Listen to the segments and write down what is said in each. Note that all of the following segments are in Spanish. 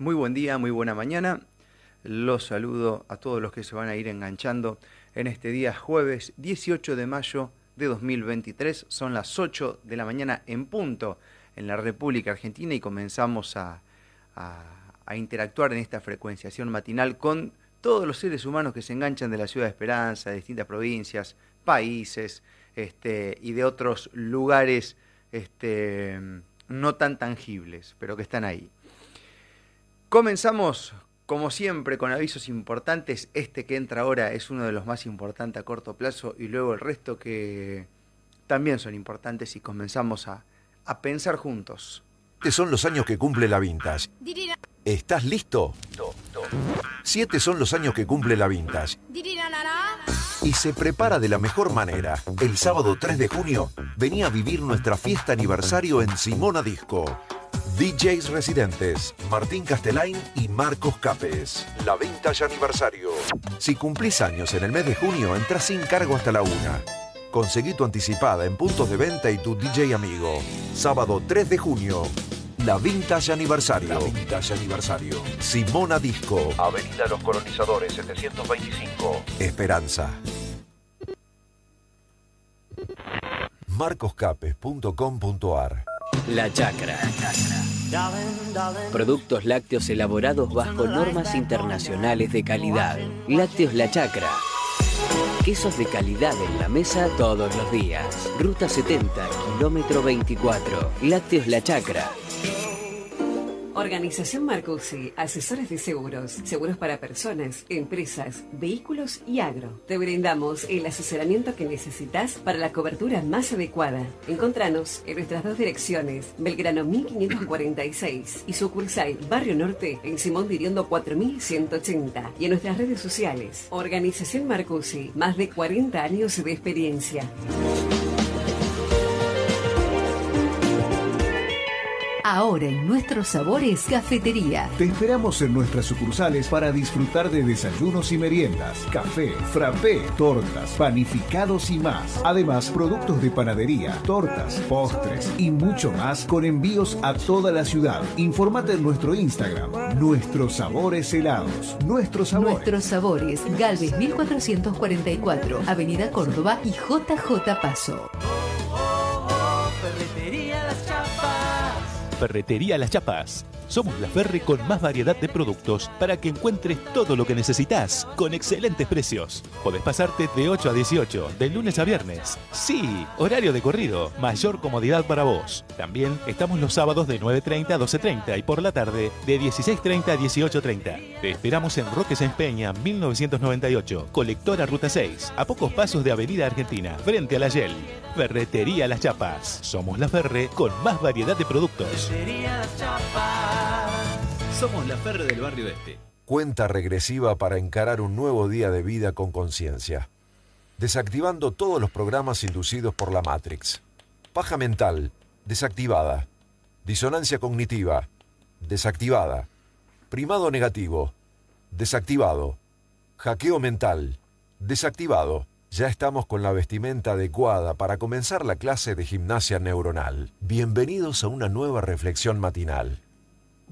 Muy buen día, muy buena mañana. Los saludo a todos los que se van a ir enganchando en este día jueves 18 de mayo de 2023. Son las 8 de la mañana en punto en la República Argentina y comenzamos a, interactuar en esta frecuenciación matinal con todos los seres humanos que se enganchan de la ciudad de Esperanza, de distintas provincias, países este, y de otros lugares este, no tan tangibles, pero que están ahí. Comenzamos, como siempre, con avisos importantes. Este que entra ahora es uno de los más importantes a corto plazo y luego el resto que también son importantes y comenzamos a, a pensar juntos. Estos son los años que cumple la Vintage. ¿Estás listo? Siete son los años que cumple la Vintage. Y se prepara de la mejor manera. El sábado 3 de junio, venía a vivir nuestra fiesta aniversario en Simona Disco. DJs residentes, Martín Castelain y Marcos Capes. La Vintage Aniversario. Si cumplís años en el mes de junio, entras sin cargo hasta la una. Conseguí tu anticipada en puntos de venta y tu DJ amigo. Sábado 3 de junio. La Vintage Aniversario. La Vintage Aniversario. Simona Disco. Avenida Los Colonizadores 725. Esperanza. marcoscapes.com.ar La Chacra. Productos lácteos elaborados bajo normas internacionales de calidad. Lácteos La Chacra Quesos de calidad en la mesa todos los días. Ruta 70, kilómetro 24. Lácteos La Chacra. Organización Marcusi, asesores de seguros, seguros para personas, empresas, vehículos y agro. Te brindamos el asesoramiento que necesitas para la cobertura más adecuada. Encontranos en nuestras dos direcciones, Belgrano 1546 y sucursal Barrio Norte en Simón Diriondo 4180 y en nuestras redes sociales. Organización Marcusi, más de 40 años de experiencia. Ahora en nuestros sabores, cafetería. Te esperamos en nuestras sucursales para disfrutar de desayunos y meriendas, café, frappé, tortas, panificados y más. Además, productos de panadería, tortas, postres y mucho más con envíos a toda la ciudad. Informate en nuestro Instagram, Nuestros Sabores Helados. Nuestros Sabores. Nuestros Sabores, Galvez 1444, Avenida Córdoba y JJ Paso. Ferretería Las Chapas. Somos la Ferre con más variedad de productos para que encuentres todo lo que necesitas con excelentes precios. Podés pasarte de 8 a 18, de lunes a viernes. Sí, horario de corrido, mayor comodidad para vos. También estamos los sábados de 9.30 a 12.30 y por la tarde de 16.30 a 18.30. Te esperamos en Roque Sáenz Peña, 1998, colectora Ruta 6, a pocos pasos de Avenida Argentina, frente a la Yel. Ferretería Las Chapas. Somos la Ferre con más variedad de productos. Ferretería Las Chapas. Somos la Ferre del barrio este. Cuenta regresiva para encarar un nuevo día de vida con conciencia. Desactivando todos los programas inducidos por la Matrix. Paja mental, desactivada. Disonancia cognitiva, desactivada. Primado negativo, desactivado. Hackeo mental, desactivado. Ya estamos con la vestimenta adecuada para comenzar la clase de gimnasia neuronal. Bienvenidos a una nueva reflexión matinal.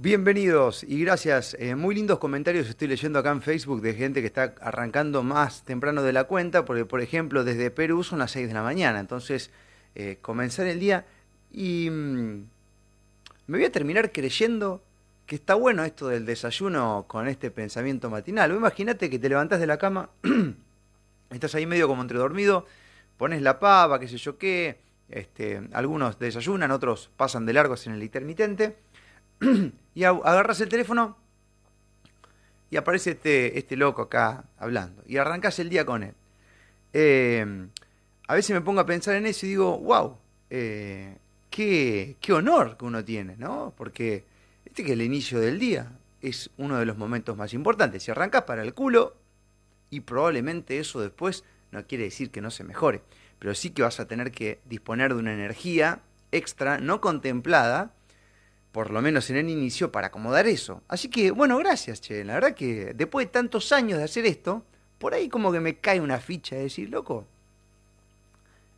Bienvenidos y gracias. Eh, muy lindos comentarios estoy leyendo acá en Facebook de gente que está arrancando más temprano de la cuenta, porque por ejemplo desde Perú son las 6 de la mañana, entonces eh, comenzar el día y mm, me voy a terminar creyendo que está bueno esto del desayuno con este pensamiento matinal. Imagínate que te levantás de la cama Estás ahí medio como entre dormido, pones la pava, qué sé yo qué, este, algunos desayunan, otros pasan de largos en el intermitente, y agarras el teléfono y aparece este, este loco acá hablando, y arrancas el día con él. Em, a veces me pongo a pensar en eso y digo, wow, eh, qué, qué honor que uno tiene, ¿no? Porque este que es el inicio del día es uno de los momentos más importantes. Si arrancas para el culo, y probablemente eso después no quiere decir que no se mejore, pero sí que vas a tener que disponer de una energía extra no contemplada, por lo menos en el inicio, para acomodar eso. Así que, bueno, gracias, Che. La verdad que después de tantos años de hacer esto, por ahí como que me cae una ficha de decir, loco,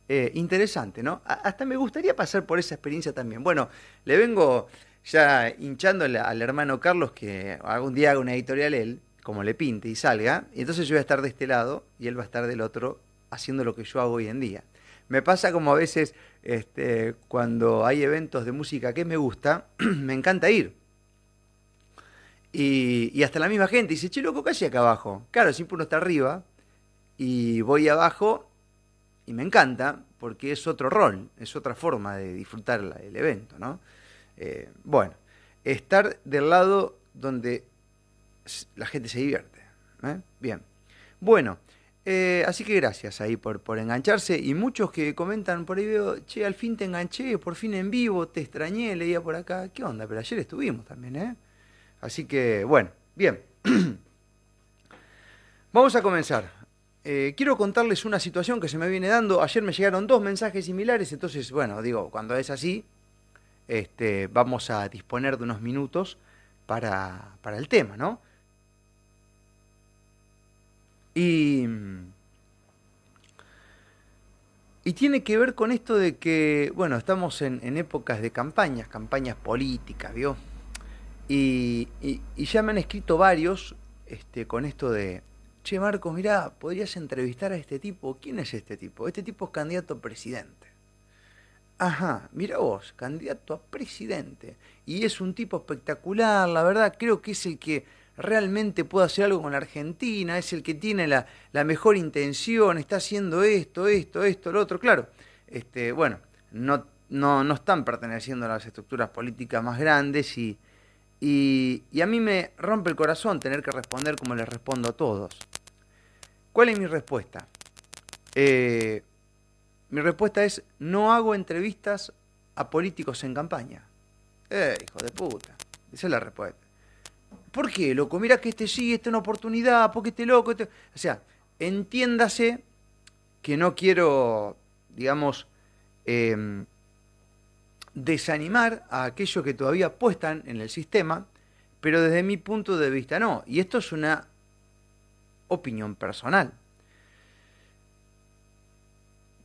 eh, interesante, ¿no? hasta me gustaría pasar por esa experiencia también. Bueno, le vengo ya hinchando al hermano Carlos que algún día haga una editorial él, como le pinte y salga, y entonces yo voy a estar de este lado y él va a estar del otro haciendo lo que yo hago hoy en día. Me pasa como a veces este, cuando hay eventos de música que me gusta, me encanta ir. Y, hasta la misma gente dice, che, loco, ¿qué hay acá abajo? Claro, siempre uno está arriba y voy abajo y me encanta porque es otro rol, es otra forma de disfrutar el evento, ¿no? Eh, bueno, estar del lado donde la gente se divierte. ¿eh? Bien. Bueno, eh, así que gracias ahí por, por engancharse y muchos que comentan por ahí veo, che, al fin te enganché, por fin en vivo, te extrañé, leía por acá, ¿qué onda? Pero ayer estuvimos también, ¿eh? Así que, bueno, bien. Vamos a comenzar. Eh, quiero contarles una situación que se me viene dando. Ayer me llegaron dos mensajes similares, entonces, bueno, digo, cuando es así, este, vamos a disponer de unos minutos para, para el tema, ¿no? Y, y tiene que ver con esto de que, bueno, estamos en, épocas de campañas, campañas políticas, ¿vio? Y, ya me han escrito varios este, con esto de, che Marcos, mirá, podrías entrevistar a este tipo. ¿Quién es este tipo? Este tipo es candidato a presidente. Ajá, mira vos, candidato a presidente. Y es un tipo espectacular, la verdad, creo que es el que realmente puede hacer algo con la Argentina, es el que tiene la, mejor intención, está haciendo esto, esto, esto, lo otro. Claro, este, bueno, no, no, no están perteneciendo a las estructuras políticas más grandes y, y, a mí me rompe el corazón tener que responder como les respondo a todos. ¿Cuál es mi respuesta? Eh, mi respuesta es, no hago entrevistas a políticos en campaña. Eh, hijo de puta. Esa es la respuesta. ¿Por qué, loco? Mira que este sí, esta es una oportunidad, porque este loco... Este... O sea, entiéndase que no quiero, digamos, eh, desanimar a aquellos que todavía apuestan en el sistema, pero desde mi punto de vista no. Y esto es una opinión personal.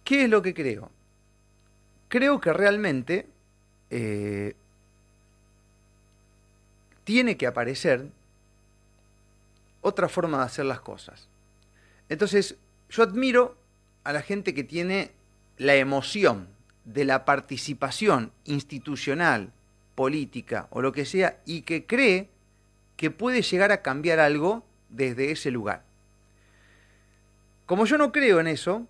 ¿Qué es lo que creo? Creo que realmente eh, tiene que aparecer otra forma de hacer las cosas. Entonces, yo admiro a la gente que tiene la emoción de la participación institucional, política o lo que sea, y que cree que puede llegar a cambiar algo desde ese lugar. Como yo no creo en eso,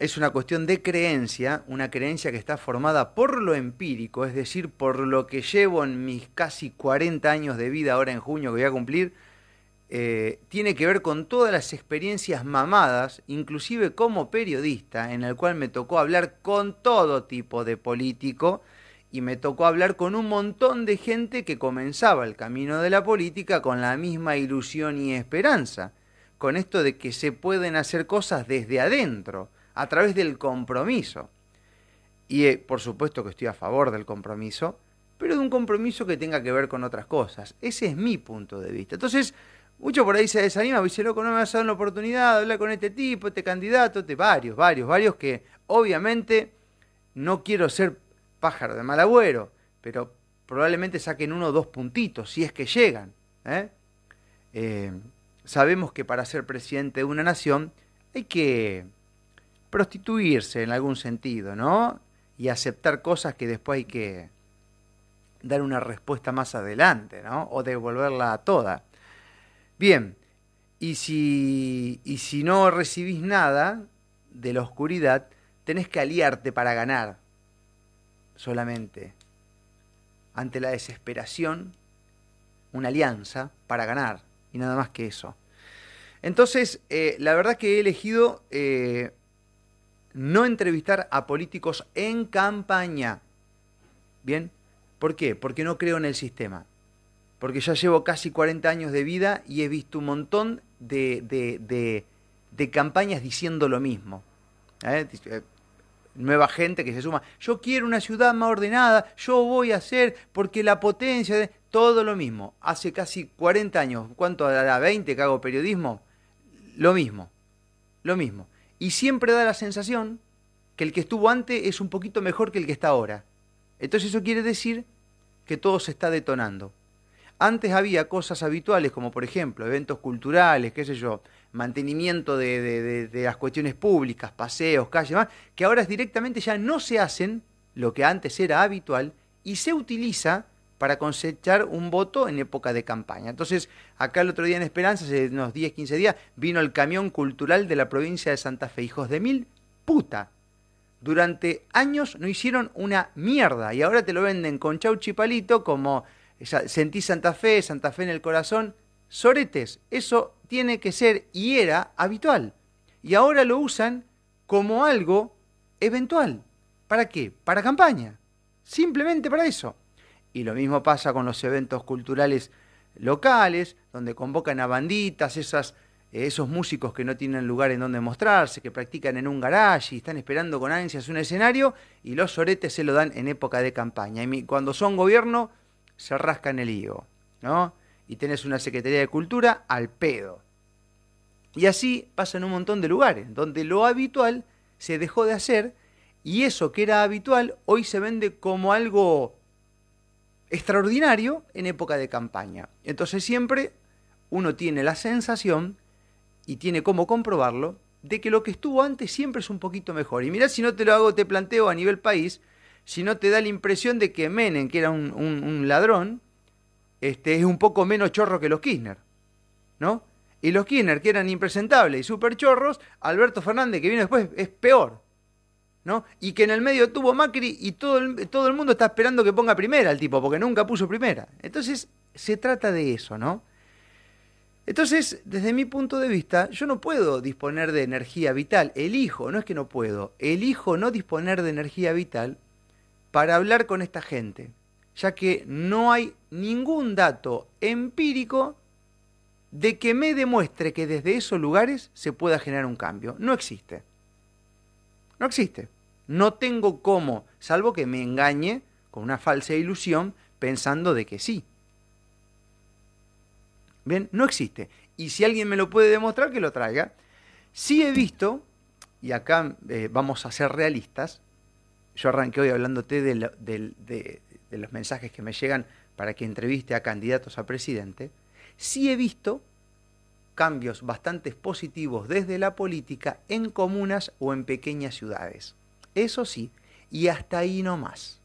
es una cuestión de creencia, una creencia que está formada por lo empírico, es decir, por lo que llevo en mis casi 40 años de vida ahora en junio que voy a cumplir, eh, tiene que ver con todas las experiencias mamadas, inclusive como periodista, en el cual me tocó hablar con todo tipo de político y me tocó hablar con un montón de gente que comenzaba el camino de la política con la misma ilusión y esperanza, con esto de que se pueden hacer cosas desde adentro, a través del compromiso. Y eh, por supuesto que estoy a favor del compromiso, pero de un compromiso que tenga que ver con otras cosas. Ese es mi punto de vista. Entonces, mucho por ahí se desanima, dice, loco, no me vas a dar la oportunidad de hablar con este tipo, este candidato, este, varios, varios, varios que obviamente no quiero ser pájaro de mal agüero, pero probablemente saquen uno o dos puntitos, si es que llegan. ¿eh? Eh, sabemos que para ser presidente de una nación hay que prostituirse en algún sentido, ¿no? Y aceptar cosas que después hay que dar una respuesta más adelante, ¿no? O devolverla a toda. Bien, y si, y si no recibís nada de la oscuridad, tenés que aliarte para ganar solamente. Ante la desesperación, una alianza para ganar, y nada más que eso. Entonces, eh, la verdad que he elegido eh, no entrevistar a políticos en campaña. ¿Bien? ¿Por qué? Porque no creo en el sistema porque ya llevo casi 40 años de vida y he visto un montón de, de, campañas diciendo lo mismo. ¿eh? Eh, nueva gente que se suma, yo quiero una ciudad más ordenada, yo voy a hacer, porque la potencia de... Todo lo mismo. Hace casi 40 años, ¿cuánto da? 20 que hago periodismo? Lo mismo, lo mismo. Y siempre da la sensación que el que estuvo antes es un poquito mejor que el que está ahora. Entonces eso quiere decir que todo se está detonando. Antes había cosas habituales como por ejemplo eventos culturales, qué sé yo, mantenimiento de, las cuestiones públicas, paseos, calles, más, que ahora directamente ya no se hacen lo que antes era habitual y se utiliza para cosechar un voto en época de campaña. Entonces, acá el otro día en Esperanza, hace unos 10, 15 días, vino el camión cultural de la provincia de Santa Fe, hijos de mil puta. Durante años no hicieron una mierda y ahora te lo venden con chauchi palito como sentí Santa Fe, Santa Fe en el corazón. Soretes, eso tiene que ser y era habitual. Y ahora lo usan como algo eventual. ¿Para qué? Para campaña. Simplemente para eso. Y lo mismo pasa con los eventos culturales locales, donde convocan a banditas, esas, esos músicos que no tienen lugar en donde mostrarse, que practican en un garage y están esperando con ansias un escenario, y los soretes se lo dan en época de campaña. Y cuando son gobierno, se rascan el higo, ¿no? Y tenés una Secretaría de Cultura al pedo. Y así pasa en un montón de lugares, donde lo habitual se dejó de hacer y eso que era habitual hoy se vende como algo extraordinario en época de campaña. Entonces siempre uno tiene la sensación y tiene como comprobarlo de que lo que estuvo antes siempre es un poquito mejor. Y mirá si no te lo hago, te planteo a nivel país, si no te da la impresión de que Menem, que era un, ladrón, este, es un poco menos chorro que los Kirchner, ¿no? Y los Kirchner, que eran impresentables y super chorros, Alberto Fernández, que vino después, es peor, ¿no? Y que en el medio tuvo Macri y todo el, todo el mundo está esperando que ponga primera el tipo, porque nunca puso primera. Entonces, se trata de eso, ¿no? Entonces, desde mi punto de vista, yo no puedo disponer de energía vital, elijo, no es que no puedo, elijo no disponer de energía vital para hablar con esta gente, ya que no hay ningún dato empírico de que me demuestre que desde esos lugares se pueda generar un cambio. No existe. No existe. No tengo cómo, salvo que me engañe con una falsa ilusión pensando de que sí. Bien, no existe. Y si alguien me lo puede demostrar, que lo traiga. Sí he visto, y acá eh, vamos a ser realistas, yo arranqué hoy hablándote de, de, los mensajes que me llegan para que entreviste a candidatos a presidente. Sí he visto cambios bastante positivos desde la política en comunas o en pequeñas ciudades. Eso sí, y hasta ahí no más.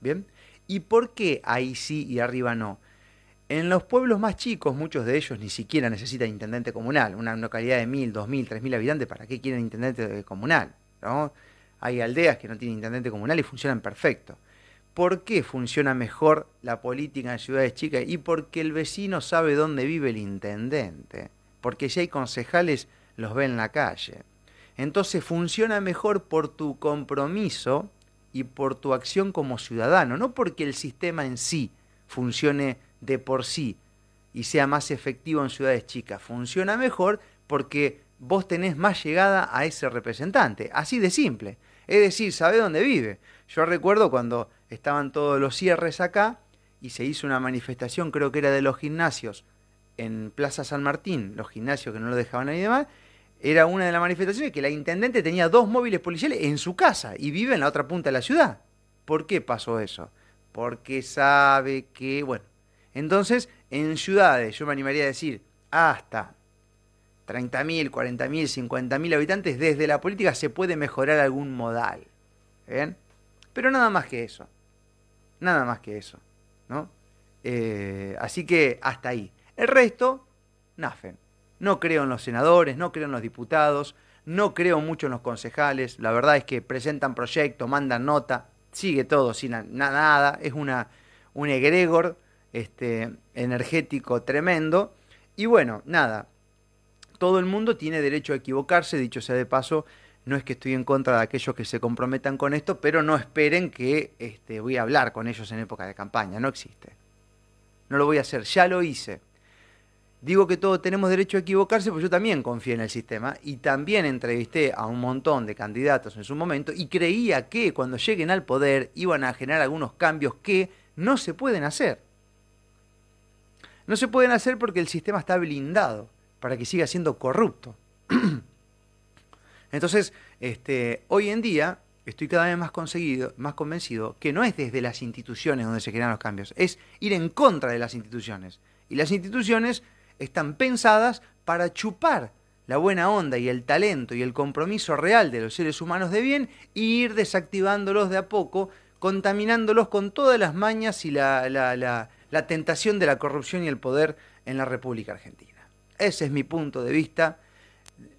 ¿Bien? ¿Y por qué ahí sí y arriba no? En los pueblos más chicos, muchos de ellos ni siquiera necesitan intendente comunal. Una localidad de mil, dos mil, tres mil habitantes, ¿para qué quieren intendente comunal? ¿no? Hay aldeas que no tienen intendente comunal y funcionan perfecto. ¿Por qué funciona mejor la política en ciudades chicas? Y porque el vecino sabe dónde vive el intendente. Porque si hay concejales, los ve en la calle. Entonces funciona mejor por tu compromiso y por tu acción como ciudadano, no porque el sistema en sí funcione de por sí y sea más efectivo en ciudades chicas. Funciona mejor porque vos tenés más llegada a ese representante. Así de simple. Es decir, sabe dónde vive. Yo recuerdo cuando estaban todos los cierres acá y se hizo una manifestación, creo que era de los gimnasios, en Plaza San Martín, los gimnasios que no lo dejaban ahí demás, era una de las manifestaciones que la intendente tenía dos móviles policiales en su casa y vive en la otra punta de la ciudad. ¿Por qué pasó eso? Porque sabe que, bueno, entonces en ciudades, yo me animaría a decir, hasta 30.000, 40.000, 50.000 habitantes, desde la política se puede mejorar algún modal. ¿Bien? Pero nada más que eso. Nada más que eso. ¿no? Eh, así que hasta ahí. El resto, nafen. No creo en los senadores, no creo en los diputados, no creo mucho en los concejales. La verdad es que presentan proyectos, mandan nota, sigue todo sin nada. Es una, un egregor este, energético tremendo. Y bueno, nada, todo el mundo tiene derecho a equivocarse, dicho sea de paso, no es que estoy en contra de aquellos que se comprometan con esto, pero no esperen que este, voy a hablar con ellos en época de campaña, no existe. No lo voy a hacer, ya lo hice. Digo que todos tenemos derecho a equivocarse, porque yo también confié en el sistema y también entrevisté a un montón de candidatos en su momento y creía que cuando lleguen al poder iban a generar algunos cambios que no se pueden hacer. No se pueden hacer porque el sistema está blindado para que siga siendo corrupto. Entonces, este, hoy en día estoy cada vez más, conseguido, más convencido que no es desde las instituciones donde se generan los cambios, es ir en contra de las instituciones. Y las instituciones están pensadas para chupar la buena onda y el talento y el compromiso real de los seres humanos de bien e ir desactivándolos de a poco, contaminándolos con todas las mañas y la, la tentación de la corrupción y el poder en la República Argentina. Ese es mi punto de vista.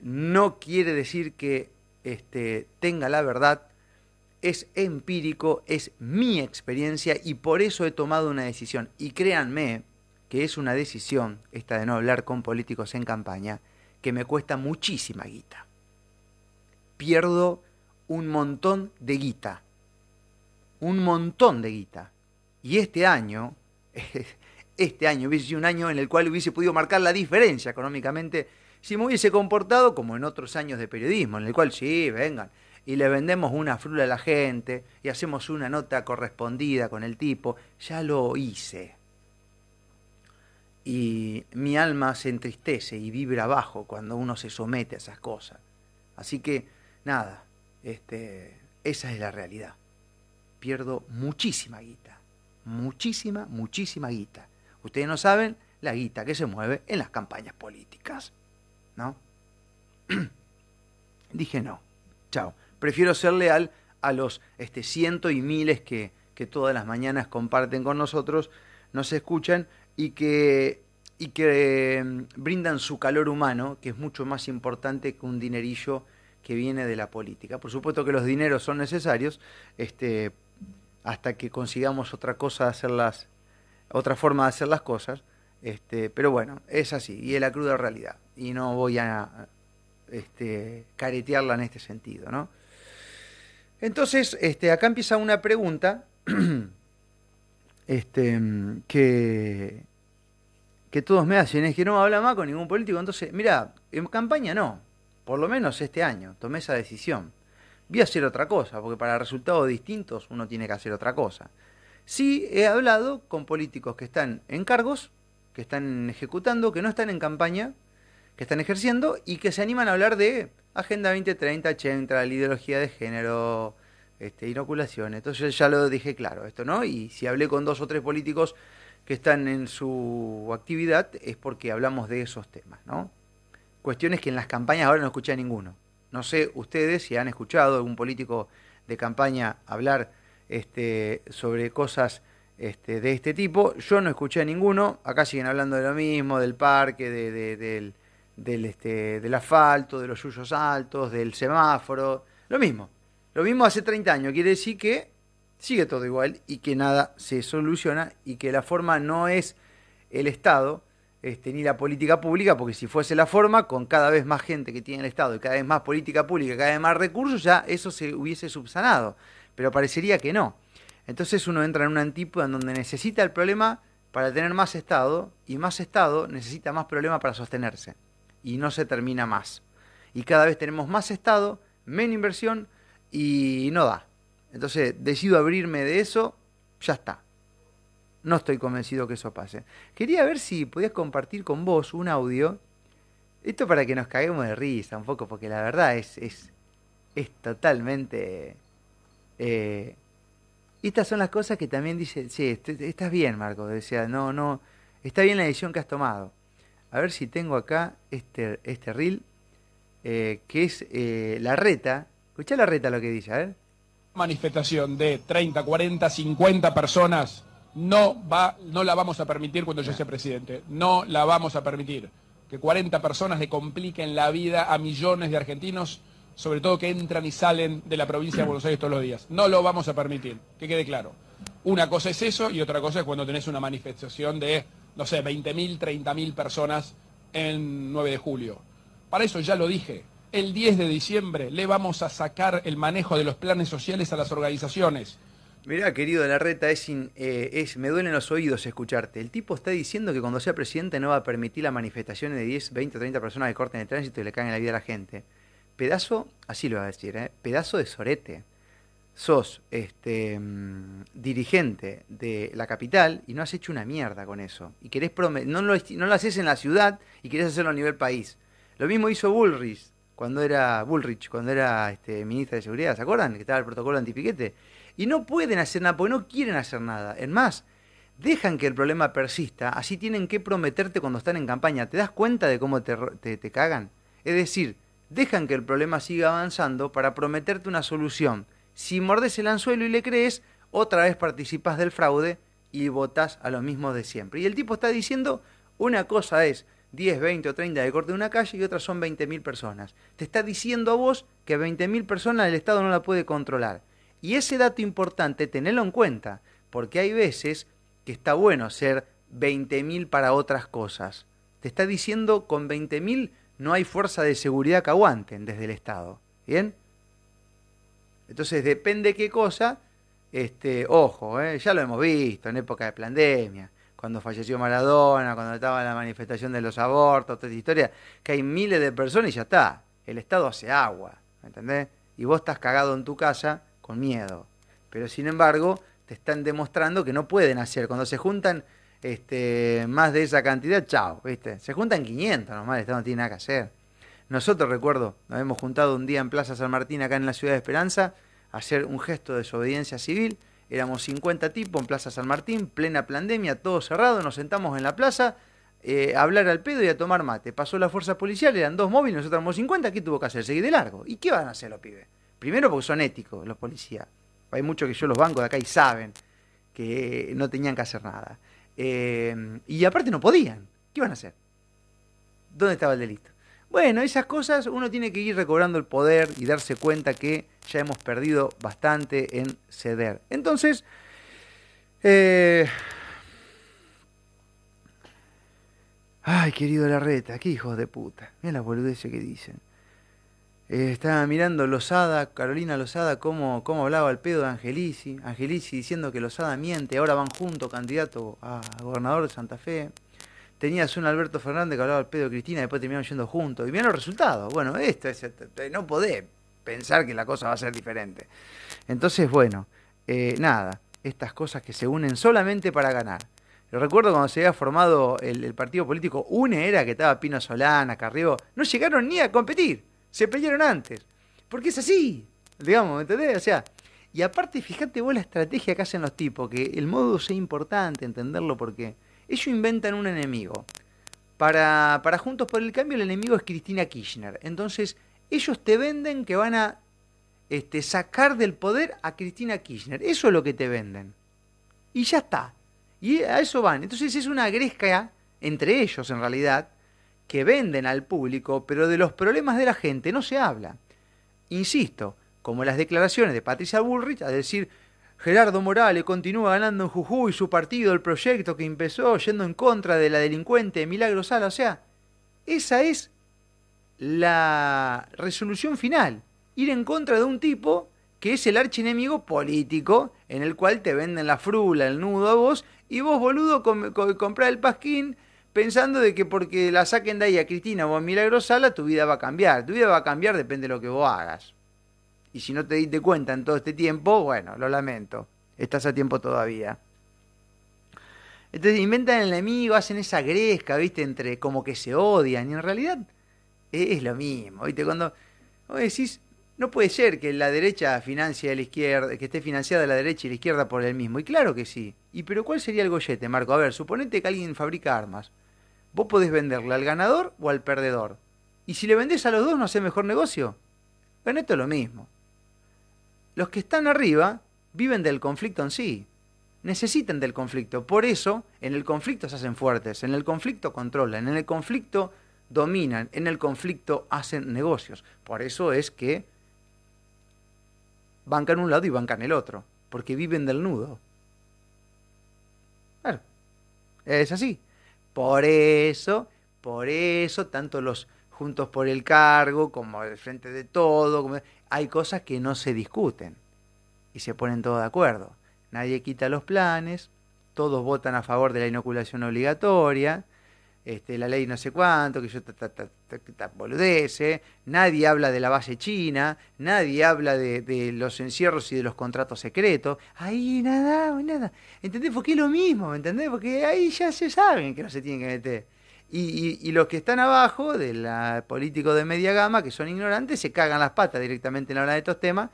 No quiere decir que este, tenga la verdad, es empírico, es mi experiencia y por eso he tomado una decisión. Y créanme que es una decisión, esta de no hablar con políticos en campaña, que me cuesta muchísima guita. Pierdo un montón de guita. Un montón de guita. Y este año, este año hubiese sido un año en el cual hubiese podido marcar la diferencia económicamente si me hubiese comportado como en otros años de periodismo, en el cual sí, vengan, y le vendemos una frula a la gente y hacemos una nota correspondida con el tipo, ya lo hice. Y mi alma se entristece y vibra abajo cuando uno se somete a esas cosas. Así que, nada, este, esa es la realidad. Pierdo muchísima guita, muchísima, muchísima guita. Ustedes no saben la guita que se mueve en las campañas políticas. ¿No? Dije no. Chao prefiero ser leal a los este, cientos y miles que, que todas las mañanas comparten con nosotros, nos escuchan y que, y que em, brindan su calor humano, que es mucho más importante que un dinerillo que viene de la política. Por supuesto que los dineros son necesarios, este, hasta que consigamos otra cosa de hacerlas, otra forma de hacer las cosas, este, pero bueno, es así, y es la cruda realidad, y no voy a este, caretearla en este sentido, ¿no? Entonces, este, acá empieza una pregunta este, que, que todos me hacen, es que no habla más con ningún político. Entonces, mira, en campaña no, por lo menos este año tomé esa decisión. Voy a hacer otra cosa, porque para resultados distintos uno tiene que hacer otra cosa. Sí he hablado con políticos que están en cargos, que están ejecutando, que no están en campaña, que están ejerciendo y que se animan a hablar de Agenda 2030, 80, la ideología de género, este, inoculación. Entonces ya lo dije claro, esto, ¿no? Y si hablé con dos o tres políticos que están en su actividad es porque hablamos de esos temas, ¿no? Cuestiones que en las campañas ahora no escuché ninguno. No sé ustedes si han escuchado algún político de campaña hablar este, sobre cosas este, de este tipo. Yo no escuché a ninguno. Acá siguen hablando de lo mismo, del parque, de, del del, este, del asfalto, de los yuyos altos, del semáforo, lo mismo. Lo mismo hace 30 años, quiere decir que sigue todo igual y que nada se soluciona y que la forma no es el Estado este, ni la política pública, porque si fuese la forma, con cada vez más gente que tiene el Estado y cada vez más política pública, cada vez más recursos, ya eso se hubiese subsanado. Pero parecería que no. Entonces uno entra en un antípoda en donde necesita el problema para tener más Estado y más Estado necesita más problema para sostenerse y no se termina más. Y cada vez tenemos más Estado, menos inversión y no da. Entonces decido abrirme de eso, ya está. No estoy convencido que eso pase. Quería ver si podías compartir con vos un audio. Esto para que nos caguemos de risa un poco, porque la verdad es, es, es totalmente... Eh, estas son las cosas que también dice, sí, este, estás bien, Marco. Decía, no, no, está bien la decisión que has tomado. A ver si tengo acá este, este reel, eh, que es eh, la reta. Escucha la reta lo que dice, a ver. Manifestación de 30, 40, 50 personas no, va, no la vamos a permitir cuando yo sea presidente. No la vamos a permitir. Que 40 personas le compliquen la vida a millones de argentinos, sobre todo que entran y salen de la provincia de Buenos Aires todos los días. No lo vamos a permitir, que quede claro. Una cosa es eso y otra cosa es cuando tenés una manifestación de no sé, 20.000, 30.000 personas en 9 de julio. Para eso ya lo dije. El 10 de diciembre le vamos a sacar el manejo de los planes sociales a las organizaciones. Mirá, querido la reta, es, eh, es, me duelen los oídos escucharte. El tipo está diciendo que cuando sea presidente no va a permitir las manifestaciones de 10, 20, 30 personas que corten el tránsito y le caen la vida a la gente. Pedazo, así lo va a decir, ¿eh? pedazo de sorete sos este, mm, dirigente de la capital y no has hecho una mierda con eso. Y querés no, lo, no lo haces en la ciudad y querés hacerlo a nivel país. Lo mismo hizo Bullrich. cuando era Bullrich, cuando era este, ministra de Seguridad, ¿se acuerdan? Que estaba el protocolo antipiquete. Y no pueden hacer nada, porque no quieren hacer nada. Es más, dejan que el problema persista, así tienen que prometerte cuando están en campaña. ¿Te das cuenta de cómo te, te, cagan? Es decir, dejan que el problema siga avanzando para prometerte una solución. Si mordes el anzuelo y le crees, otra vez participas del fraude y votás a lo mismo de siempre. Y el tipo está diciendo, una cosa es 10, 20 o 30 de corte de una calle y otras son 20.000 personas. Te está diciendo a vos que 20.000 personas el Estado no la puede controlar. Y ese dato importante, tenelo en cuenta, porque hay veces que está bueno ser 20.000 para otras cosas. Te está diciendo con 20.000 no hay fuerza de seguridad que aguanten desde el Estado. ¿Bien? Entonces depende qué cosa, este, ojo, ¿eh? ya lo hemos visto en época de pandemia cuando falleció Maradona, cuando estaba la manifestación de los abortos, toda esta historia, que hay miles de personas y ya está. El Estado hace agua, ¿me entendés? Y vos estás cagado en tu casa con miedo. Pero sin embargo, te están demostrando que no pueden hacer. Cuando se juntan este, más de esa cantidad, chao, ¿viste? Se juntan 500 nomás, el Estado no tiene nada que hacer. Nosotros, recuerdo, nos hemos juntado un día en Plaza San Martín, acá en la ciudad de Esperanza, a hacer un gesto de desobediencia civil Éramos 50 tipos en Plaza San Martín, plena pandemia, todo cerrado, nos sentamos en la plaza eh, a hablar al pedo y a tomar mate. Pasó la fuerza policial, eran dos móviles, nosotros éramos 50, ¿qué tuvo que hacer? Seguir de largo. ¿Y qué van a hacer los pibes? Primero porque son éticos los policías. Hay muchos que yo los bancos de acá y saben que no tenían que hacer nada. Eh, y aparte no podían. ¿Qué van a hacer? ¿Dónde estaba el delito? Bueno, esas cosas uno tiene que ir recobrando el poder y darse cuenta que ya hemos perdido bastante en ceder. Entonces, eh... ay, querido Larreta, qué hijos de puta. Mira las boludeces que dicen. Eh, estaba mirando Losada, Carolina Losada, cómo, cómo hablaba el pedo de Angelici. Angelici diciendo que Losada miente, ahora van juntos, candidato a gobernador de Santa Fe tenías un Alberto Fernández que hablaba al pedo de Cristina después terminaron yendo juntos. Y bien los resultados. Bueno, esto es, este, no podés pensar que la cosa va a ser diferente. Entonces, bueno, eh, nada, estas cosas que se unen solamente para ganar. Yo recuerdo cuando se había formado el, partido político UNE, era que estaba Pino Solana, Carrió, no llegaron ni a competir, se pelearon antes. Porque es así, digamos, ¿me entendés? O sea, y aparte, fíjate vos la estrategia que hacen los tipos, que el modo es importante entenderlo porque ellos inventan un enemigo. Para, para Juntos por el Cambio el enemigo es Cristina Kirchner. Entonces ellos te venden que van a este, sacar del poder a Cristina Kirchner. Eso es lo que te venden. Y ya está. Y a eso van. Entonces es una gresca entre ellos en realidad que venden al público, pero de los problemas de la gente no se habla. Insisto, como las declaraciones de Patricia Bullrich a decir Gerardo Morales continúa ganando en Jujuy su partido, el proyecto que empezó yendo en contra de la delincuente Milagro Sala. O sea, esa es la resolución final. Ir en contra de un tipo que es el archienemigo político en el cual te venden la frula, el nudo a vos, y vos, boludo, comprar el pasquín pensando de que porque la saquen de ahí a Cristina o a Milagro Sala, tu vida va a cambiar. Tu vida va a cambiar depende de lo que vos hagas. Y si no te diste cuenta en todo este tiempo, bueno, lo lamento. Estás a tiempo todavía. Entonces inventan el enemigo, hacen esa gresca, ¿viste? Entre como que se odian. Y en realidad es, lo mismo, ¿viste? Cuando vos decís, no puede ser que la derecha financie a la izquierda, que esté financiada la derecha y la izquierda por el mismo. Y claro que sí. ¿Y pero cuál sería el gollete, Marco? A ver, suponete que alguien fabrica armas. Vos podés venderle al ganador o al perdedor. Y si le vendés a los dos, ¿no hace mejor negocio? Bueno, esto es lo mismo. Los que están arriba viven del conflicto en sí, necesitan del conflicto. Por eso, en el conflicto se hacen fuertes, en el conflicto controlan, en el conflicto dominan, en el conflicto hacen negocios. Por eso es que bancan un lado y bancan el otro, porque viven del nudo. Claro, es así. Por eso, por eso, tanto los juntos por el cargo como el frente de todo, hay cosas que no se discuten y se ponen todos de acuerdo. Nadie quita los planes, todos votan a favor de la inoculación obligatoria, este, la ley no sé cuánto, que yo boludece, nadie habla de la base china, nadie habla de, los encierros y de los contratos secretos, ahí nada, nada, ¿entendés? Porque es lo mismo, ¿entendés? Porque ahí ya se saben que no se tienen que meter. Y, los que están abajo, de la político de media gama, que son ignorantes, se cagan las patas directamente en la hora de estos temas,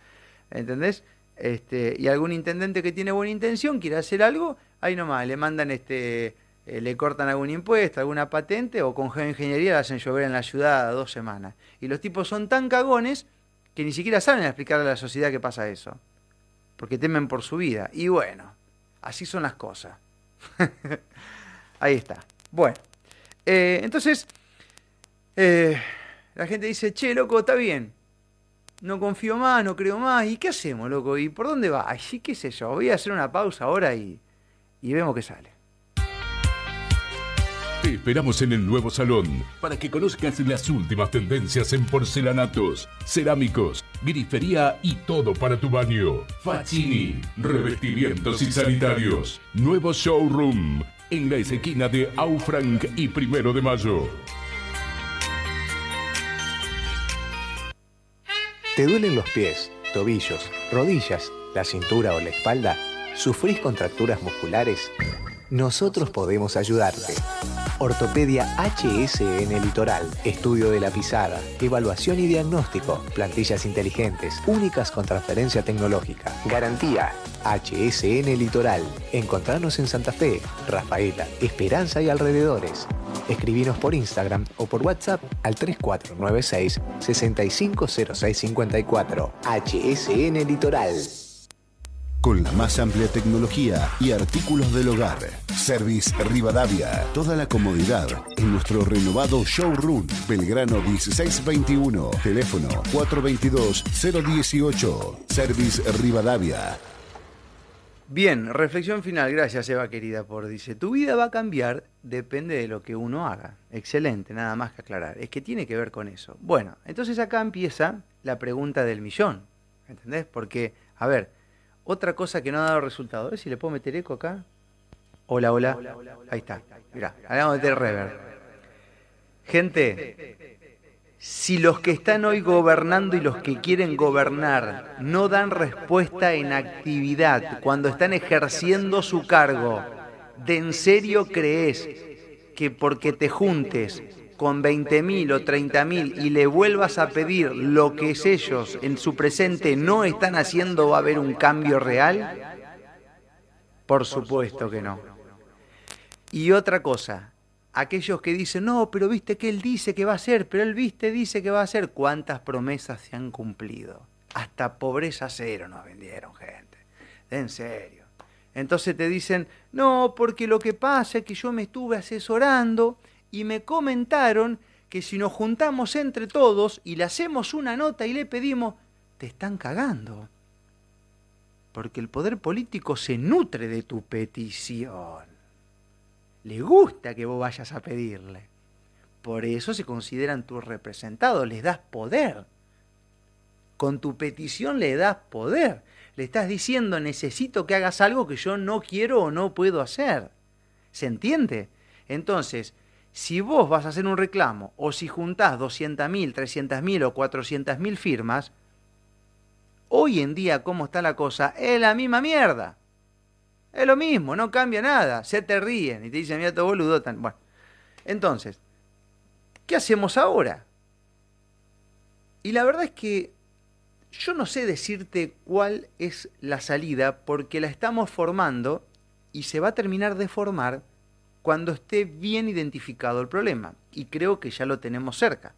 ¿entendés? Este, y algún intendente que tiene buena intención quiere hacer algo, ahí nomás, le mandan este, eh, le cortan algún impuesto, alguna patente, o con geoingeniería la hacen llover en la ciudad dos semanas. Y los tipos son tan cagones que ni siquiera saben explicarle a la sociedad qué pasa eso. Porque temen por su vida. Y bueno, así son las cosas. ahí está. Bueno. Eh, entonces, eh, la gente dice, che, loco, está bien. No confío más, no creo más. ¿Y qué hacemos, loco? ¿Y por dónde va? Ay, sí, qué sé yo. Voy a hacer una pausa ahora y, y vemos qué sale. Te esperamos en el nuevo salón para que conozcas las últimas tendencias en porcelanatos, cerámicos, grifería y todo para tu baño. Facini, revestimientos y sanitarios. Nuevo showroom en la esquina de Aufranc y Primero de Mayo. ¿Te duelen los pies, tobillos, rodillas, la cintura o la espalda? ¿Sufrís contracturas musculares? Nosotros podemos ayudarte. Ortopedia HSN Litoral, estudio de la pisada, evaluación y diagnóstico, plantillas inteligentes, únicas con transferencia tecnológica. Garantía HSN Litoral. Encontrarnos en Santa Fe, Rafaela, Esperanza y alrededores. Escribinos por Instagram o por WhatsApp al 3496 650654. HSN Litoral con la más amplia tecnología y artículos del hogar. Service Rivadavia, toda la comodidad en nuestro renovado showroom Belgrano 1621, teléfono 422-018, Service Rivadavia. Bien, reflexión final, gracias Eva querida por dice, tu vida va a cambiar, depende de lo que uno haga. Excelente, nada más que aclarar, es que tiene que ver con eso. Bueno, entonces acá empieza la pregunta del millón, ¿entendés? Porque, a ver, otra cosa que no ha dado resultado. A ver si le puedo meter eco acá. Hola, hola. Ahí está. Mirá, ahora vamos a meter. Gente, si los que están hoy gobernando y los que quieren gobernar no dan respuesta en actividad cuando están ejerciendo su cargo, ¿de en serio crees que porque te juntes con 20.000 o 30.000 y le vuelvas a pedir lo que ellos en su presente no están haciendo, ¿va a haber un cambio real? Por supuesto que no. Y otra cosa, aquellos que dicen, no, pero viste que él dice que va a ser, pero él viste, dice que va a ser, ¿cuántas promesas se han cumplido? Hasta pobreza cero nos vendieron, gente. En serio. Entonces te dicen, no, porque lo que pasa es que yo me estuve asesorando y me comentaron que si nos juntamos entre todos y le hacemos una nota y le pedimos, te están cagando. Porque el poder político se nutre de tu petición. Le gusta que vos vayas a pedirle. Por eso se consideran tus representados, les das poder. Con tu petición le das poder. Le estás diciendo necesito que hagas algo que yo no quiero o no puedo hacer. ¿Se entiende? Entonces, si vos vas a hacer un reclamo o si juntás 200.000, 300.000 o 400.000 firmas, hoy en día cómo está la cosa, es la misma mierda. Es lo mismo, no cambia nada. Se te ríen y te dicen, mira, todo boludo. Tan... Bueno, entonces, ¿qué hacemos ahora? Y la verdad es que yo no sé decirte cuál es la salida porque la estamos formando y se va a terminar de formar cuando esté bien identificado el problema. Y creo que ya lo tenemos cerca.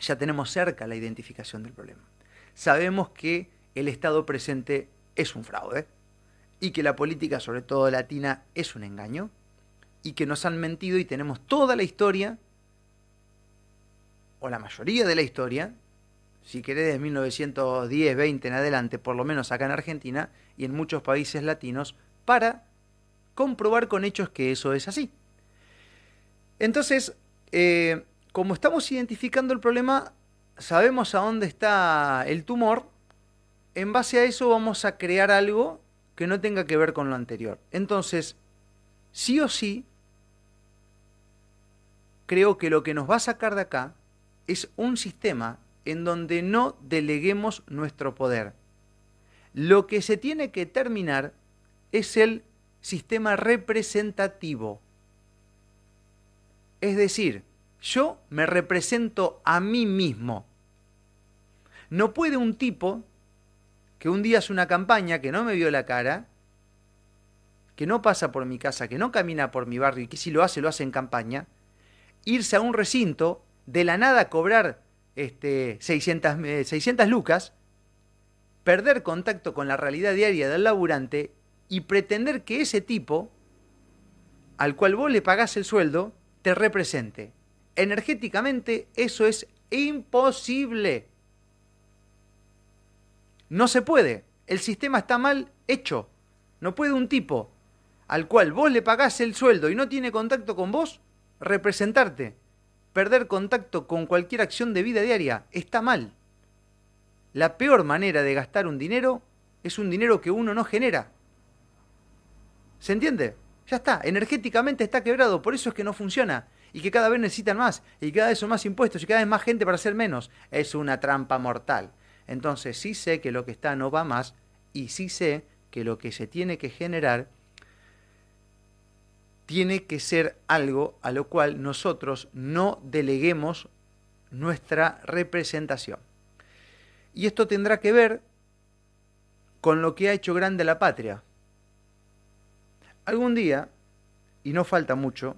Ya tenemos cerca la identificación del problema. Sabemos que el Estado presente es un fraude y que la política, sobre todo latina, es un engaño y que nos han mentido y tenemos toda la historia, o la mayoría de la historia, si querés de 1910, 20 en adelante, por lo menos acá en Argentina y en muchos países latinos, para comprobar con hechos que eso es así. Entonces, eh, como estamos identificando el problema, sabemos a dónde está el tumor, en base a eso vamos a crear algo que no tenga que ver con lo anterior. Entonces, sí o sí, creo que lo que nos va a sacar de acá es un sistema en donde no deleguemos nuestro poder. Lo que se tiene que terminar es el sistema representativo. Es decir, yo me represento a mí mismo. No puede un tipo que un día hace una campaña, que no me vio la cara, que no pasa por mi casa, que no camina por mi barrio y que si lo hace, lo hace en campaña, irse a un recinto, de la nada cobrar este, 600, 600 eh, lucas, perder contacto con la realidad diaria del laburante y pretender que ese tipo, al cual vos le pagás el sueldo, te represente. Energéticamente eso es imposible. No se puede. El sistema está mal hecho. No puede un tipo al cual vos le pagás el sueldo y no tiene contacto con vos representarte. Perder contacto con cualquier acción de vida diaria está mal. La peor manera de gastar un dinero es un dinero que uno no genera. ¿Se entiende? Ya está, energéticamente está quebrado, por eso es que no funciona y que cada vez necesitan más y cada vez son más impuestos y cada vez más gente para hacer menos. Es una trampa mortal. Entonces sí sé que lo que está no va más y sí sé que lo que se tiene que generar tiene que ser algo a lo cual nosotros no deleguemos nuestra representación. Y esto tendrá que ver con lo que ha hecho grande la patria. Algún día, y no falta mucho,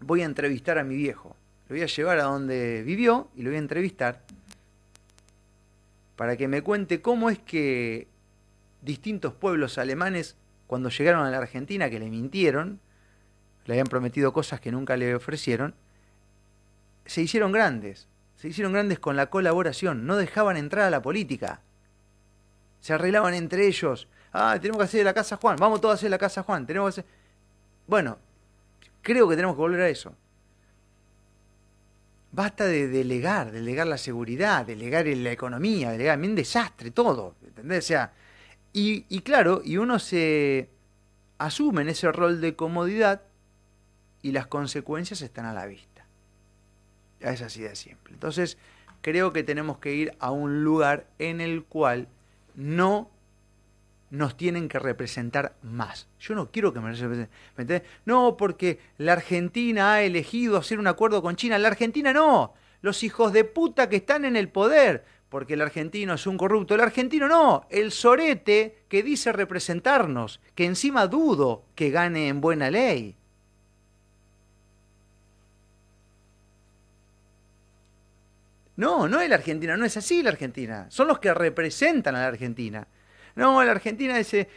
voy a entrevistar a mi viejo. Lo voy a llevar a donde vivió y lo voy a entrevistar para que me cuente cómo es que distintos pueblos alemanes, cuando llegaron a la Argentina, que le mintieron, le habían prometido cosas que nunca le ofrecieron, se hicieron grandes. Se hicieron grandes con la colaboración, no dejaban entrar a la política. Se arreglaban entre ellos. Ah, tenemos que hacer la casa Juan, vamos todos a hacer la casa Juan, tenemos que hacer... Bueno, creo que tenemos que volver a eso. Basta de delegar, delegar la seguridad, delegar la economía, delegar, un desastre, todo, ¿entendés? Sea, y, y claro, y uno se asume en ese rol de comodidad y las consecuencias están a la vista. Es así de simple. Entonces, creo que tenemos que ir a un lugar en el cual no nos tienen que representar más. Yo no quiero que me representen. No, porque la Argentina ha elegido hacer un acuerdo con China. La Argentina no. Los hijos de puta que están en el poder. Porque el argentino es un corrupto. El argentino no. El sorete que dice representarnos. Que encima dudo que gane en buena ley. No, no es la Argentina, no es así la Argentina. Son los que representan a la Argentina. No, la Argentina ese,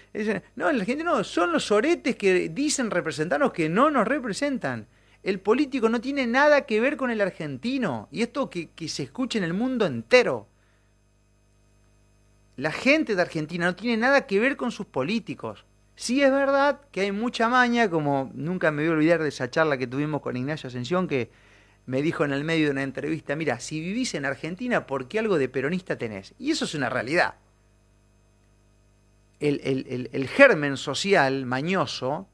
no, la Argentina no, son los oretes que dicen representarnos que no nos representan. El político no tiene nada que ver con el argentino. Y esto que, que se escuche en el mundo entero. La gente de Argentina no tiene nada que ver con sus políticos. Sí es verdad que hay mucha maña, como nunca me voy a olvidar de esa charla que tuvimos con Ignacio Ascensión, que me dijo en el medio de una entrevista, mira, si vivís en Argentina, ¿por qué algo de peronista tenés? Y eso es una realidad. El, germen social mañoso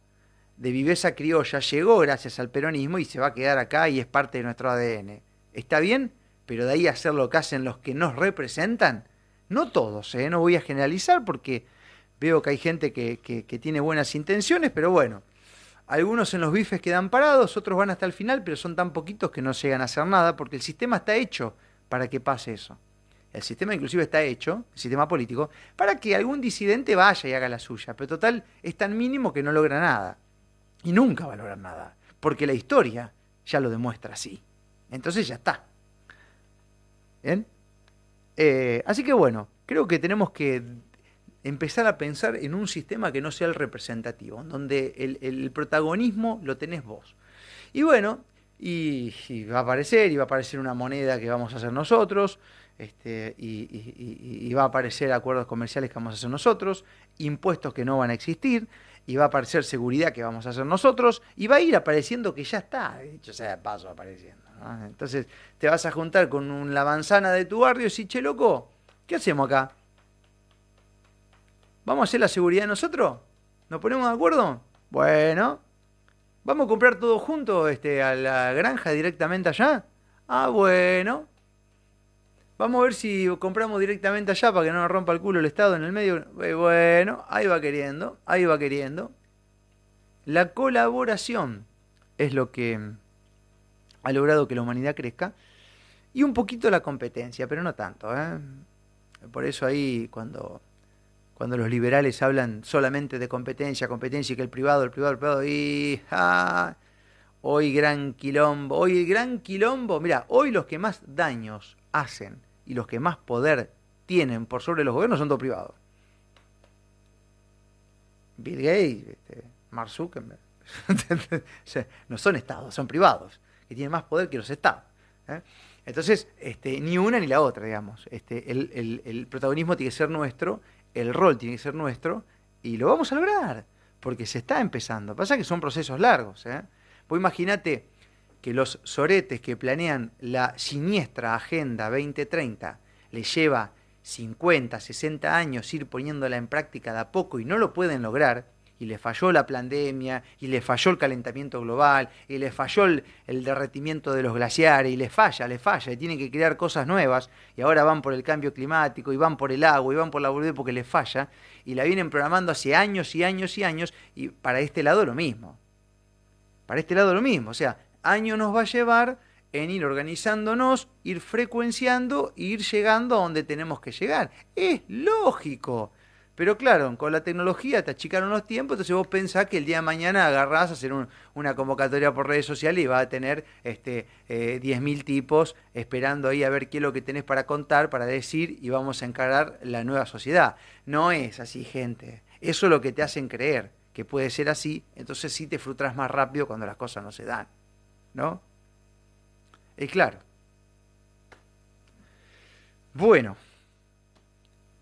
de viveza criolla llegó gracias al peronismo y se va a quedar acá y es parte de nuestro ADN. ¿Está bien? Pero de ahí hacer lo que hacen los que nos representan, no todos, ¿eh? no voy a generalizar porque veo que hay gente que, que tiene buenas intenciones, pero bueno, algunos en los bifes quedan parados, otros van hasta el final, pero son tan poquitos que no llegan a hacer nada porque el sistema está hecho para que pase eso. El sistema inclusive está hecho, el sistema político, para que algún disidente vaya y haga la suya. Pero total, es tan mínimo que no logra nada. Y nunca va a lograr nada. Porque la historia ya lo demuestra así. Entonces ya está. ¿Bien? Eh, así que bueno, creo que tenemos que empezar a pensar en un sistema que no sea el representativo, donde el, protagonismo lo tenés vos. Y bueno, y, va a aparecer, y va a aparecer una moneda que vamos a hacer nosotros, este, y, va a aparecer acuerdos comerciales que vamos a hacer nosotros, impuestos que no van a existir, y va a aparecer seguridad que vamos a hacer nosotros, y va a ir apareciendo que ya está, de hecho sea de paso apareciendo. Entonces te vas a juntar con la manzana de tu barrio y decís, che loco, ¿qué hacemos acá? ¿Vamos a hacer la seguridad nosotros? ¿Nos ponemos de acuerdo? Bueno. ¿Vamos a comprar todo junto este, a la granja directamente allá? Ah, bueno. Vamos a ver si compramos directamente allá para que no nos rompa el culo el Estado en el medio. Eh, bueno, ahí va queriendo, ahí va queriendo. La colaboración es lo que ha logrado que la humanidad crezca. Y un poquito la competencia, pero no tanto. ¿eh? Por eso ahí cuando, cuando los liberales hablan solamente de competencia, competencia y que el privado, el privado, el privado, y hoy gran quilombo, hoy el gran quilombo, mira, hoy los que más daños hacen y los que más poder tienen por sobre los gobiernos son todos privados. Bill Gates, este, Zuckerberg, no son estados, son privados, que tienen más poder que los estados. ¿eh? Entonces, este, ni una ni la otra, digamos. Este, el, el, protagonismo tiene que ser nuestro, el rol tiene que ser nuestro, y lo vamos a lograr, porque se está empezando. Pasa que son procesos largos. ¿eh? Vos imagínate que los soretes que planean la siniestra Agenda 2030 les lleva 50, 60 años ir poniéndola en práctica de a poco y no lo pueden lograr, y le falló la pandemia, y le falló el calentamiento global, y le falló el, derretimiento de los glaciares, y le falla, le falla, y tienen que crear cosas nuevas, y ahora van por el cambio climático, y van por el agua, y van por la boludez porque les falla, y la vienen programando hace años y años y años, y para este lado lo mismo. Para este lado lo mismo, o sea, año nos va a llevar en ir organizándonos, ir frecuenciando e ir llegando a donde tenemos que llegar. Es lógico. Pero claro, con la tecnología te achicaron los tiempos, entonces vos pensás que el día de mañana agarrás a hacer una convocatoria por redes sociales y vas a tener este, eh, 10.000 tipos esperando ahí a ver qué es lo que tenés para contar, para decir y vamos a encarar la nueva sociedad. No es así, gente. Eso es lo que te hacen creer que puede ser así, entonces sí te frustras más rápido cuando las cosas no se dan. ¿No? Es claro. Bueno,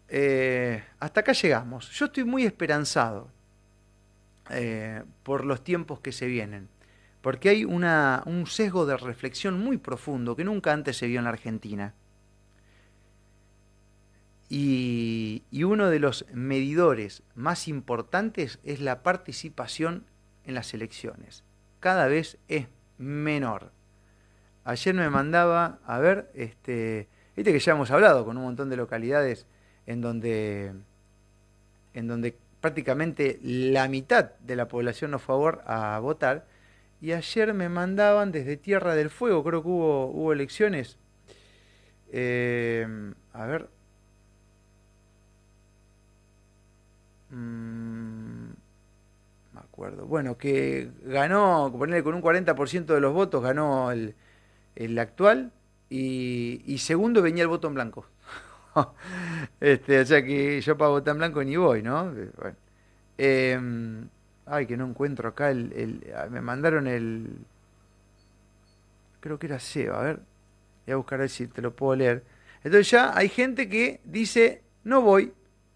eh, hasta acá llegamos. Yo estoy muy esperanzado eh, por los tiempos que se vienen, porque hay una, un sesgo de reflexión muy profundo que nunca antes se vio en la Argentina. Y, y uno de los medidores más importantes es la participación en las elecciones. Cada vez es menor. Ayer me mandaba, a ver, este, viste que ya hemos hablado con un montón de localidades en donde, en donde prácticamente la mitad de la población no fue a votar. Y ayer me mandaban desde Tierra del Fuego, creo que hubo, hubo elecciones. Eh, a ver. Mm, Bueno, que ganó, ponerle con un 40% de los votos, ganó el, el actual y, segundo venía el voto en blanco. este, o sea que yo para votar en blanco ni voy, ¿no? Em, ay, que no encuentro acá el, ah, Me mandaron el... Creo que era Seba, a ver. Voy a buscar a ver si te lo puedo leer. Entonces ya hay gente que dice, no voy,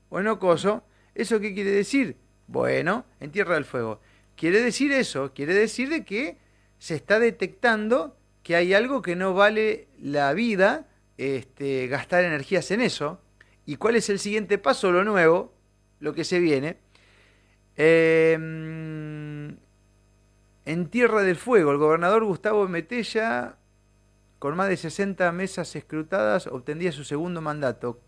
o no coso. ¿Eso qué quiere decir? Bueno, en Tierra del Fuego. Quiere decir eso, quiere decir de que se está detectando que hay algo que no vale la vida este, gastar energías en eso. ¿Y cuál es el siguiente paso? Lo nuevo, lo que se viene. Em, en Tierra del Fuego, el gobernador Gustavo Metella, con más de 60 mesas escrutadas, obtendría su segundo mandato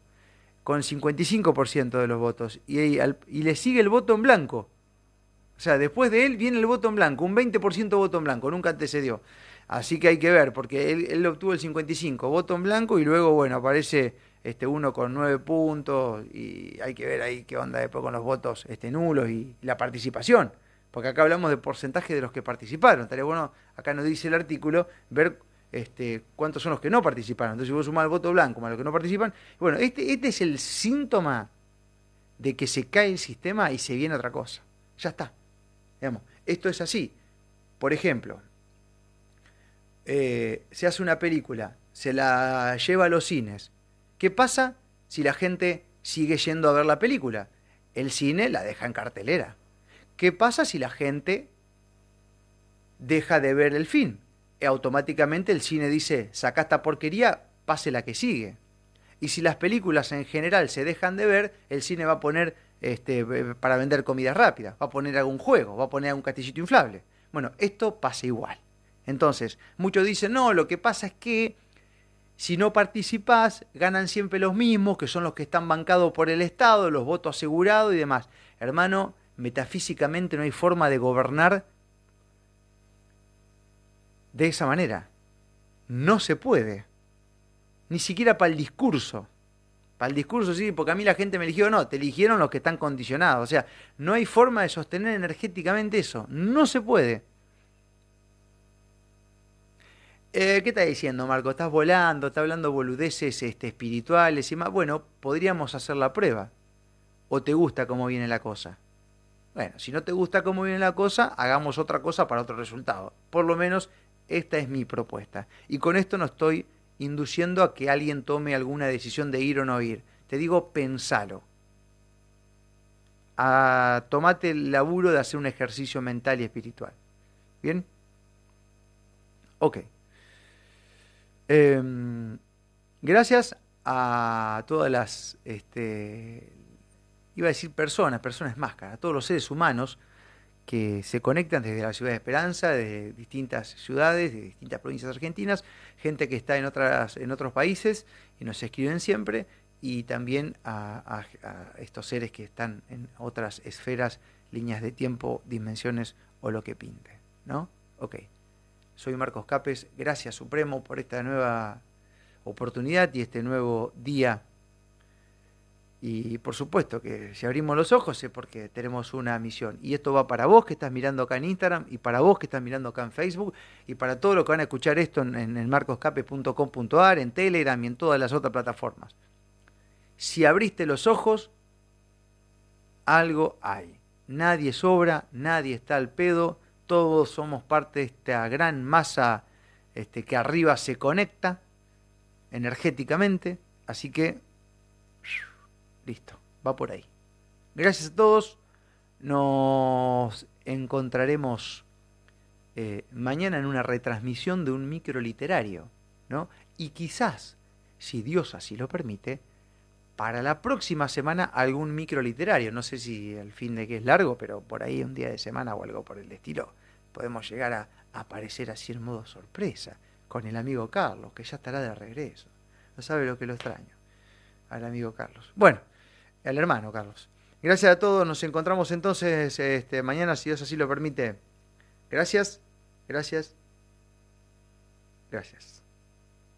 con 55% de los votos. Y, y, le sigue el voto en blanco. O sea, después de él viene el voto en blanco, un 20% voto en blanco, nunca antecedió. Así que hay que ver, porque él, obtuvo el 55, voto en blanco, y luego, bueno, aparece este uno con nueve puntos, y hay que ver ahí qué onda después con los votos este, nulos y, la participación. Porque acá hablamos de porcentaje de los que participaron. Estaría bueno, acá nos dice el artículo, ver este, cuántos son los que no participaron. Entonces, si vos sumás el voto blanco más los que no participan, bueno, este, este es el síntoma de que se cae el sistema y se viene otra cosa. Ya está. Digamos, esto es así. Por ejemplo, eh, se hace una película, se la lleva a los cines. ¿Qué pasa si la gente sigue yendo a ver la película? El cine la deja en cartelera. ¿Qué pasa si la gente deja de ver el film? Automáticamente el cine dice, saca esta porquería, pase la que sigue. Y si las películas en general se dejan de ver, el cine va a poner este, para vender comida rápida, va a poner algún juego, va a poner algún castillito inflable. Bueno, esto pasa igual. Entonces, muchos dicen, no, lo que pasa es que Si no participás, ganan siempre los mismos, que son los que están bancados por el Estado, los votos asegurados y demás. Hermano, metafísicamente no hay forma de gobernar de esa manera. No se puede. Ni siquiera para el discurso. Para el discurso sí, porque a mí la gente me eligió, no, te eligieron los que están condicionados. O sea, no hay forma de sostener energéticamente eso. No se puede. Eh, ¿Qué estás diciendo, Marco? ¿Estás volando? ¿Estás hablando boludeces este, espirituales y más? Bueno, podríamos hacer la prueba. ¿O te gusta cómo viene la cosa? Bueno, si no te gusta cómo viene la cosa, hagamos otra cosa para otro resultado. Por lo menos esta es mi propuesta. Y con esto no estoy induciendo a que alguien tome alguna decisión de ir o no ir. Te digo, pensalo. A, tomate el laburo de hacer un ejercicio mental y espiritual. ¿Bien? Ok. Em, gracias a todas las, este, iba a decir personas, personas máscaras, a todos los seres humanos que se conectan desde la ciudad de Esperanza, de distintas ciudades, de distintas provincias argentinas, gente que está en, otras, en otros países y nos escriben siempre, y también a, estos seres que están en otras esferas, líneas de tiempo, dimensiones o lo que pinte. ¿No? Ok. Soy Marcos Capes, gracias Supremo por esta nueva oportunidad y este nuevo día y por supuesto que si abrimos los ojos es porque tenemos una misión. Y esto va para vos que estás mirando acá en Instagram y para vos que estás mirando acá en Facebook y para todos los que van a escuchar esto en, en marcoscape.com.ar, en Telegram y en todas las otras plataformas. Si abriste los ojos, algo hay. Nadie sobra, nadie está al pedo, todos somos parte de esta gran masa este, que arriba se conecta energéticamente. Así que Listo, va por ahí. Gracias a todos. Nos encontraremos eh, mañana en una retransmisión de un micro literario, ¿no? Y quizás, si Dios así lo permite, para la próxima semana algún micro literario. No sé si el fin de que es largo, pero por ahí un día de semana o algo por el estilo. Podemos llegar a aparecer así en modo sorpresa con el amigo Carlos, que ya estará de regreso. No sabe lo que lo extraño. Al amigo Carlos. Bueno al hermano Carlos. Gracias a todos, nos encontramos entonces este, mañana, si Dios así lo permite. Gracias, gracias, gracias.